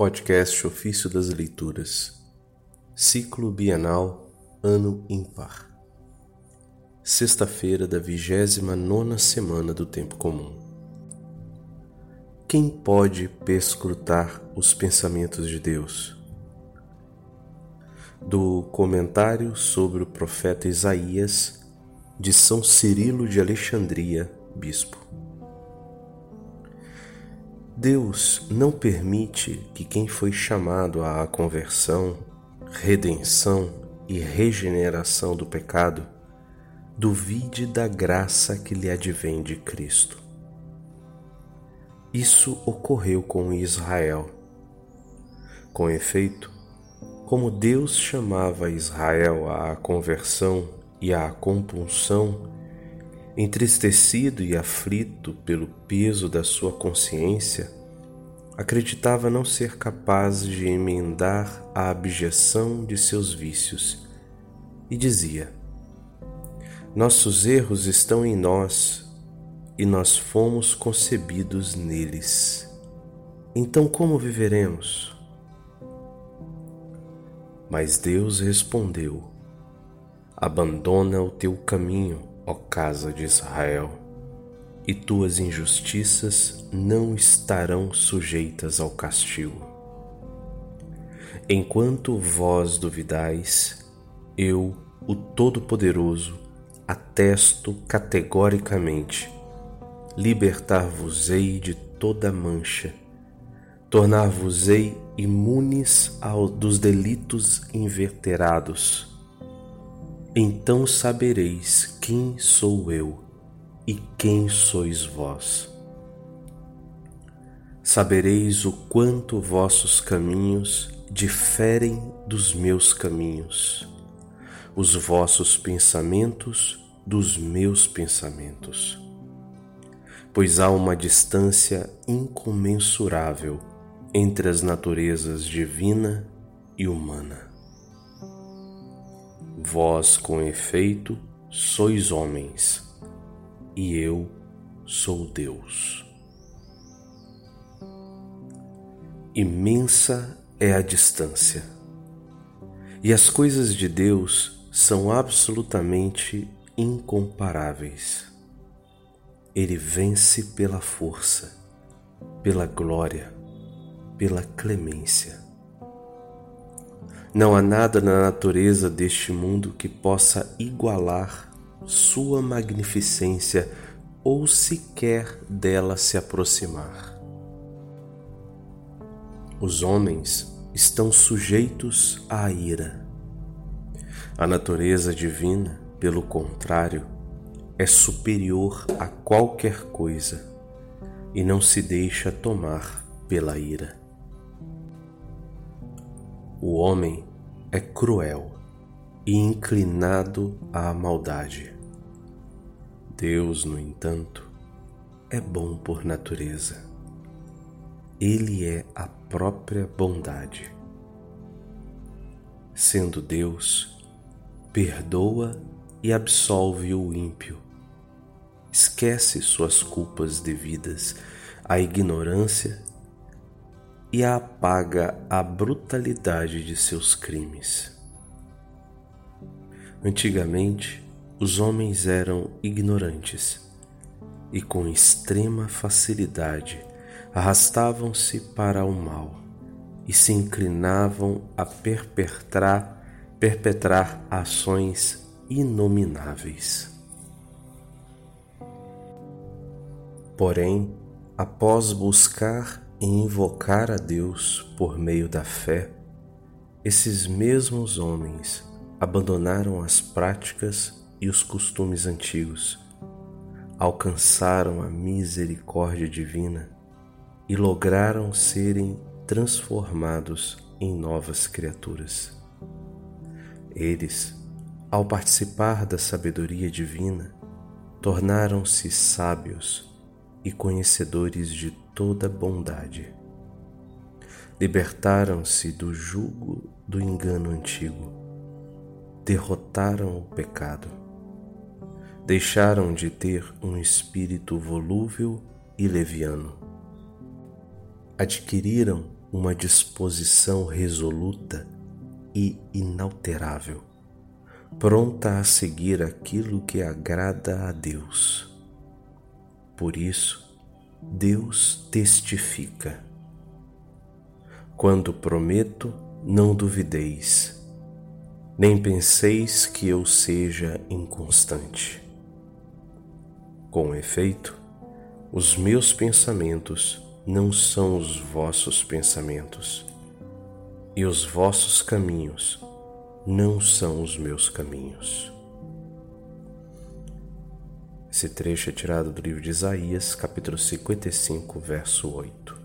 Podcast Ofício das Leituras, Ciclo Bienal, Ano Ímpar. Sexta-feira da vigésima nona semana do Tempo Comum. Quem pode perscrutar os pensamentos de Deus? Do comentário sobre o profeta Isaías, de São Cirilo de Alexandria, Bispo. Deus não permite que quem foi chamado à conversão, redenção e regeneração do pecado duvide da graça que lhe advém de Cristo. Isso ocorreu com Israel. Com efeito, como Deus chamava Israel à conversão e à compunção, entristecido e aflito pelo peso da sua consciência, acreditava não ser capaz de emendar a abjeção de seus vícios e dizia: Nossos erros estão em nós e nós fomos concebidos neles. Então, como viveremos? Mas Deus respondeu: Abandona o teu caminho ó casa de Israel, e tuas injustiças não estarão sujeitas ao castigo. Enquanto vós duvidais, eu, o Todo-Poderoso, atesto categoricamente: libertar-vos-ei de toda mancha, tornar-vos-ei imunes ao, dos delitos inverterados então sabereis quem sou eu e quem sois vós. Sabereis o quanto vossos caminhos diferem dos meus caminhos, os vossos pensamentos dos meus pensamentos. Pois há uma distância incomensurável entre as naturezas divina e humana. Vós, com efeito, sois homens, e eu sou Deus. Imensa é a distância, e as coisas de Deus são absolutamente incomparáveis. Ele vence pela força, pela glória, pela clemência. Não há nada na natureza deste mundo que possa igualar sua magnificência ou sequer dela se aproximar. Os homens estão sujeitos à ira. A natureza divina, pelo contrário, é superior a qualquer coisa e não se deixa tomar pela ira. O homem é cruel e inclinado à maldade. Deus, no entanto, é bom por natureza. Ele é a própria bondade. Sendo Deus, perdoa e absolve o ímpio. Esquece suas culpas devidas à ignorância e apaga a brutalidade de seus crimes. Antigamente, os homens eram ignorantes e, com extrema facilidade, arrastavam-se para o mal e se inclinavam a perpetrar, perpetrar ações inomináveis. Porém, após buscar e invocar a Deus por meio da fé, esses mesmos homens abandonaram as práticas e os costumes antigos, alcançaram a misericórdia divina e lograram serem transformados em novas criaturas. Eles, ao participar da sabedoria divina, tornaram-se sábios e conhecedores de toda bondade. Libertaram-se do jugo do engano antigo, derrotaram o pecado, deixaram de ter um espírito volúvel e leviano, adquiriram uma disposição resoluta e inalterável, pronta a seguir aquilo que agrada a Deus. Por isso, Deus testifica. Quando prometo, não duvideis, nem penseis que eu seja inconstante. Com efeito, os meus pensamentos não são os vossos pensamentos, e os vossos caminhos não são os meus caminhos. Esse trecho é tirado do livro de Isaías, capítulo 55, verso 8.